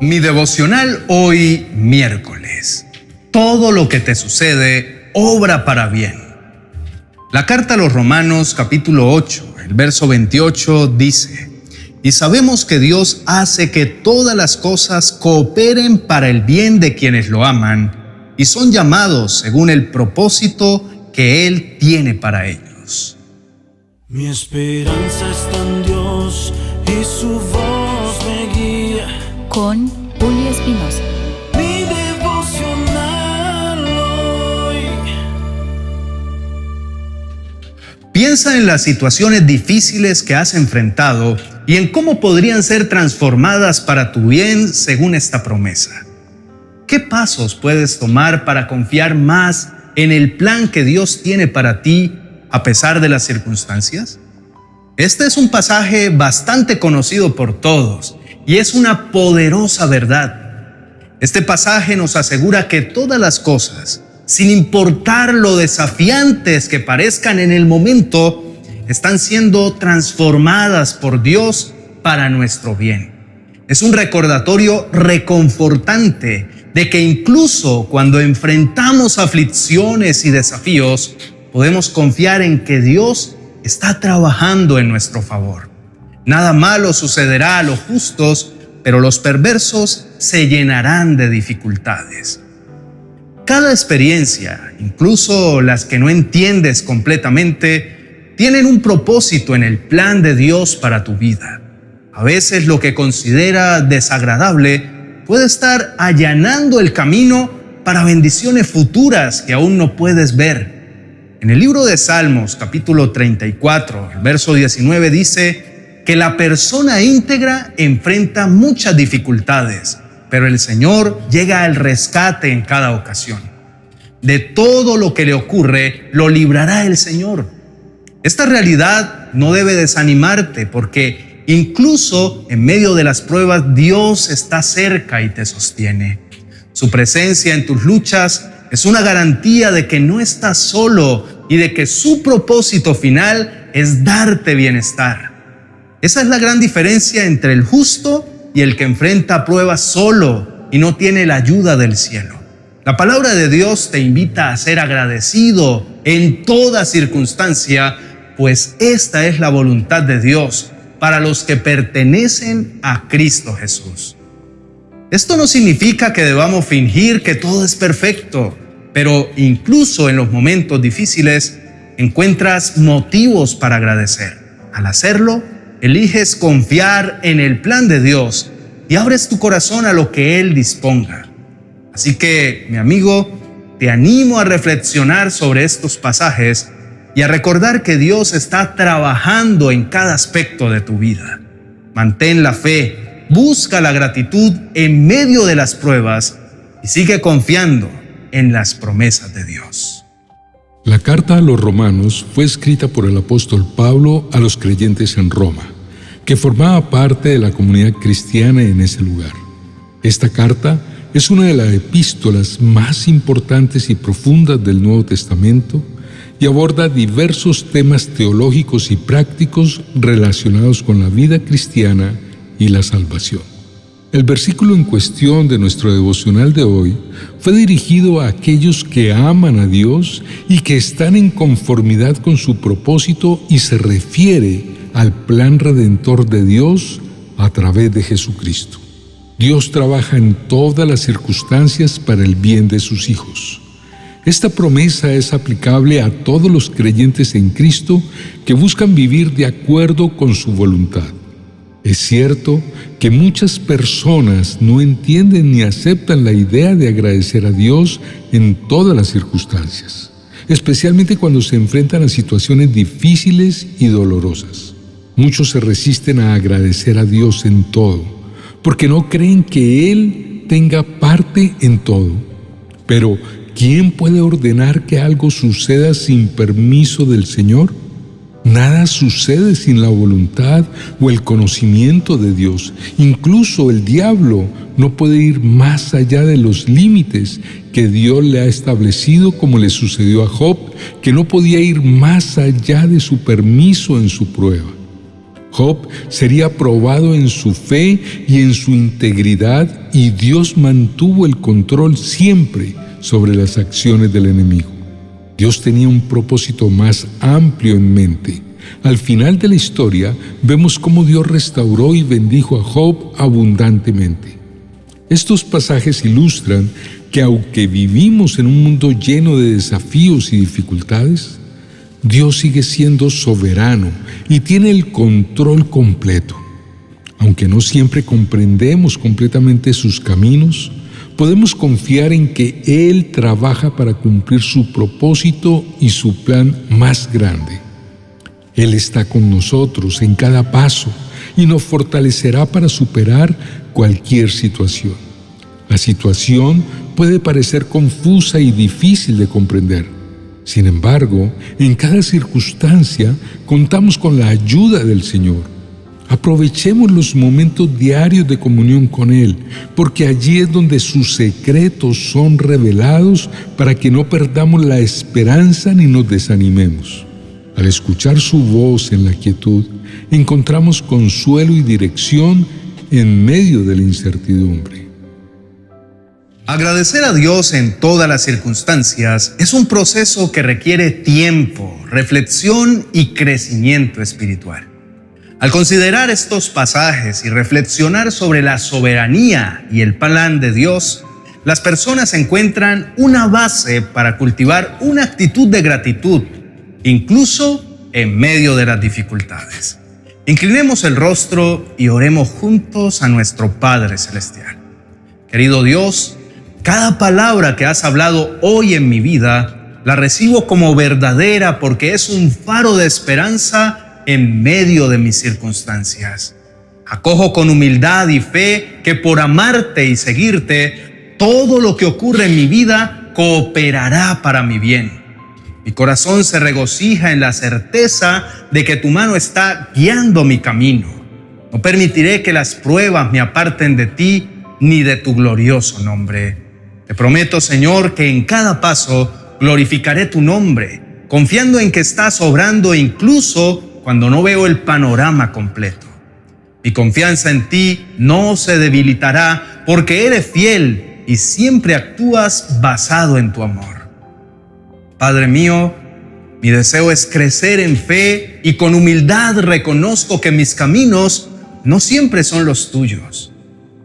Mi devocional hoy miércoles. Todo lo que te sucede obra para bien. La carta a los Romanos capítulo 8, el verso 28 dice, y sabemos que Dios hace que todas las cosas cooperen para el bien de quienes lo aman y son llamados según el propósito que Él tiene para ellos. Mi esperanza está en Dios y su voz con Julio Espinosa. Mi devocional hoy. Piensa en las situaciones difíciles que has enfrentado y en cómo podrían ser transformadas para tu bien según esta promesa. ¿Qué pasos puedes tomar para confiar más en el plan que Dios tiene para ti a pesar de las circunstancias? Este es un pasaje bastante conocido por todos y es una poderosa verdad. Este pasaje nos asegura que todas las cosas, sin importar lo desafiantes que parezcan en el momento, están siendo transformadas por Dios para nuestro bien. Es un recordatorio reconfortante de que incluso cuando enfrentamos aflicciones y desafíos, podemos confiar en que Dios está trabajando en nuestro favor. Nada malo sucederá a los justos, pero los perversos se llenarán de dificultades. Cada experiencia, incluso las que no entiendes completamente, tienen un propósito en el plan de Dios para tu vida. A veces lo que considera desagradable puede estar allanando el camino para bendiciones futuras que aún no puedes ver. En el libro de Salmos, capítulo 34, el verso 19 dice, que la persona íntegra enfrenta muchas dificultades, pero el Señor llega al rescate en cada ocasión. De todo lo que le ocurre, lo librará el Señor. Esta realidad no debe desanimarte porque incluso en medio de las pruebas Dios está cerca y te sostiene. Su presencia en tus luchas es una garantía de que no estás solo y de que su propósito final es darte bienestar. Esa es la gran diferencia entre el justo y el que enfrenta pruebas solo y no tiene la ayuda del cielo. La palabra de Dios te invita a ser agradecido en toda circunstancia, pues esta es la voluntad de Dios para los que pertenecen a Cristo Jesús. Esto no significa que debamos fingir que todo es perfecto, pero incluso en los momentos difíciles encuentras motivos para agradecer. Al hacerlo, eliges confiar en el plan de Dios y abres tu corazón a lo que Él disponga. Así que, mi amigo, te animo a reflexionar sobre estos pasajes y a recordar que Dios está trabajando en cada aspecto de tu vida. Mantén la fe, busca la gratitud en medio de las pruebas y sigue confiando en las promesas de Dios. La carta a los romanos fue escrita por el apóstol Pablo a los creyentes en Roma, que formaba parte de la comunidad cristiana en ese lugar. Esta carta es una de las epístolas más importantes y profundas del Nuevo Testamento y aborda diversos temas teológicos y prácticos relacionados con la vida cristiana y la salvación. El versículo en cuestión de nuestro devocional de hoy fue dirigido a aquellos que aman a Dios y que están en conformidad con su propósito y se refiere al plan redentor de Dios a través de Jesucristo. Dios trabaja en todas las circunstancias para el bien de sus hijos. Esta promesa es aplicable a todos los creyentes en Cristo que buscan vivir de acuerdo con su voluntad. Es cierto que muchas personas no entienden ni aceptan la idea de agradecer a Dios en todas las circunstancias, especialmente cuando se enfrentan a situaciones difíciles y dolorosas. Muchos se resisten a agradecer a Dios en todo, porque no creen que Él tenga parte en todo. Pero, ¿quién puede ordenar que algo suceda sin permiso del Señor? Nada sucede sin la voluntad o el conocimiento de Dios. Incluso el diablo no puede ir más allá de los límites que Dios le ha establecido como le sucedió a Job, que no podía ir más allá de su permiso en su prueba. Job sería probado en su fe y en su integridad y Dios mantuvo el control siempre sobre las acciones del enemigo. Dios tenía un propósito más amplio en mente. Al final de la historia vemos cómo Dios restauró y bendijo a Job abundantemente. Estos pasajes ilustran que aunque vivimos en un mundo lleno de desafíos y dificultades, Dios sigue siendo soberano y tiene el control completo. Aunque no siempre comprendemos completamente sus caminos, podemos confiar en que Él trabaja para cumplir su propósito y su plan más grande. Él está con nosotros en cada paso y nos fortalecerá para superar cualquier situación. La situación puede parecer confusa y difícil de comprender sin embargo, en cada circunstancia contamos con la ayuda del Señor. Aprovechemos los momentos diarios de comunión con Él, porque allí es donde sus secretos son revelados para que no perdamos la esperanza ni nos desanimemos. Al escuchar su voz en la quietud, encontramos consuelo y dirección en medio de la incertidumbre. Agradecer a Dios en todas las circunstancias es un proceso que requiere tiempo, reflexión y crecimiento espiritual. Al considerar estos pasajes y reflexionar sobre la soberanía y el plan de Dios, las personas encuentran una base para cultivar una actitud de gratitud, incluso en medio de las dificultades. Inclinemos el rostro y oremos juntos a nuestro Padre Celestial. Querido Dios, cada palabra que has hablado hoy en mi vida la recibo como verdadera porque es un faro de esperanza en medio de mis circunstancias. Acojo con humildad y fe que por amarte y seguirte, todo lo que ocurre en mi vida cooperará para mi bien. Mi corazón se regocija en la certeza de que tu mano está guiando mi camino. No permitiré que las pruebas me aparten de ti ni de tu glorioso nombre. Te prometo, Señor, que en cada paso glorificaré tu nombre, confiando en que estás obrando incluso cuando no veo el panorama completo. Mi confianza en ti no se debilitará porque eres fiel y siempre actúas basado en tu amor. Padre mío, mi deseo es crecer en fe y con humildad reconozco que mis caminos no siempre son los tuyos.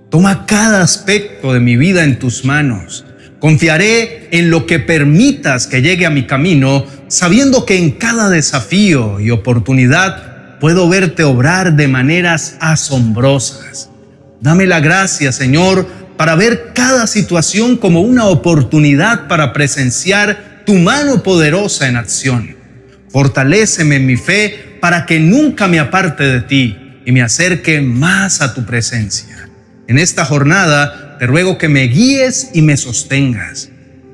Toma cada aspecto de mi vida en tus manos. Confiaré en lo que permitas que llegue a mi camino, sabiendo que en cada desafío y oportunidad puedo verte obrar de maneras asombrosas. Dame la gracia, Señor, para ver cada situación como una oportunidad para presenciar tu mano poderosa en acción. Fortaléceme en mi fe para que nunca me aparte de ti y me acerque más a tu presencia. En esta jornada te ruego que me guíes y me sostengas.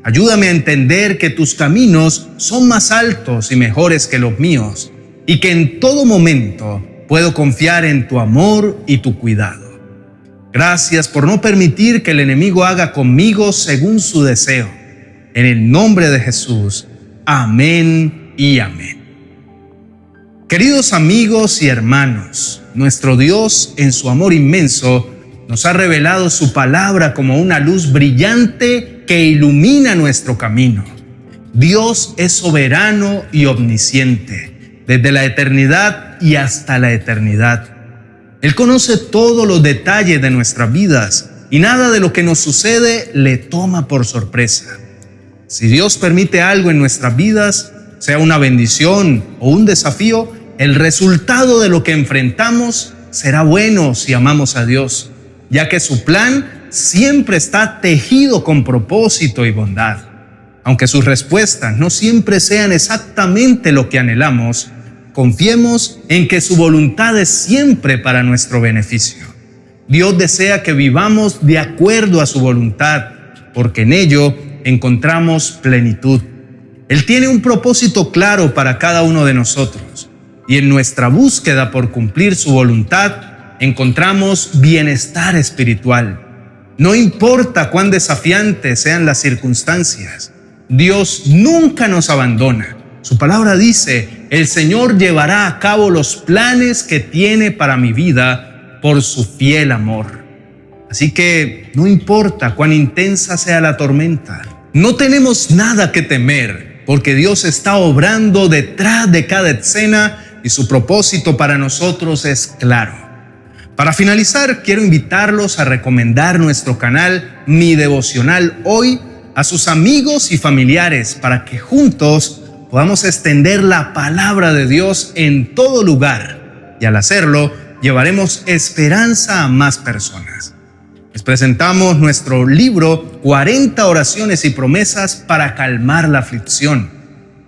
Ayúdame a entender que tus caminos son más altos y mejores que los míos y que en todo momento puedo confiar en tu amor y tu cuidado. Gracias por no permitir que el enemigo haga conmigo según su deseo. En el nombre de Jesús. Amén y amén. Queridos amigos y hermanos, nuestro Dios en su amor inmenso nos ha revelado su palabra como una luz brillante que ilumina nuestro camino. Dios es soberano y omnisciente, desde la eternidad y hasta la eternidad. Él conoce todos los detalles de nuestras vidas y nada de lo que nos sucede le toma por sorpresa. Si Dios permite algo en nuestras vidas, sea una bendición o un desafío, el resultado de lo que enfrentamos será bueno si amamos a Dios ya que su plan siempre está tejido con propósito y bondad. Aunque sus respuestas no siempre sean exactamente lo que anhelamos, confiemos en que su voluntad es siempre para nuestro beneficio. Dios desea que vivamos de acuerdo a su voluntad, porque en ello encontramos plenitud. Él tiene un propósito claro para cada uno de nosotros, y en nuestra búsqueda por cumplir su voluntad, encontramos bienestar espiritual. No importa cuán desafiantes sean las circunstancias, Dios nunca nos abandona. Su palabra dice el Señor llevará a cabo los planes que tiene para mi vida por su fiel amor. Así que no importa cuán intensa sea la tormenta, no tenemos nada que temer, porque Dios está obrando detrás de cada escena y su propósito para nosotros es claro. Para finalizar, quiero invitarlos a recomendar nuestro canal Mi Devocional Hoy a sus amigos y familiares para que juntos podamos extender la palabra de Dios en todo lugar y al hacerlo llevaremos esperanza a más personas. Les presentamos nuestro libro 40 oraciones y promesas para calmar la aflicción.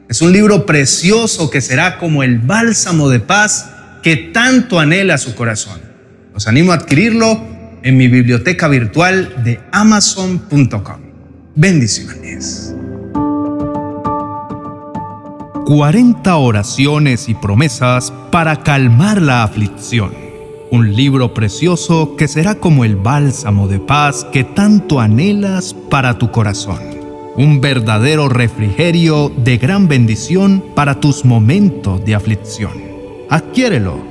Es un libro precioso que será como el bálsamo de paz que tanto anhela su corazón. Los animo a adquirirlo en mi biblioteca virtual de amazon.com. Bendiciones. 40 oraciones y promesas para calmar la aflicción. Un libro precioso que será como el bálsamo de paz que tanto anhelas para tu corazón. Un verdadero refrigerio de gran bendición para tus momentos de aflicción. Adquiérelo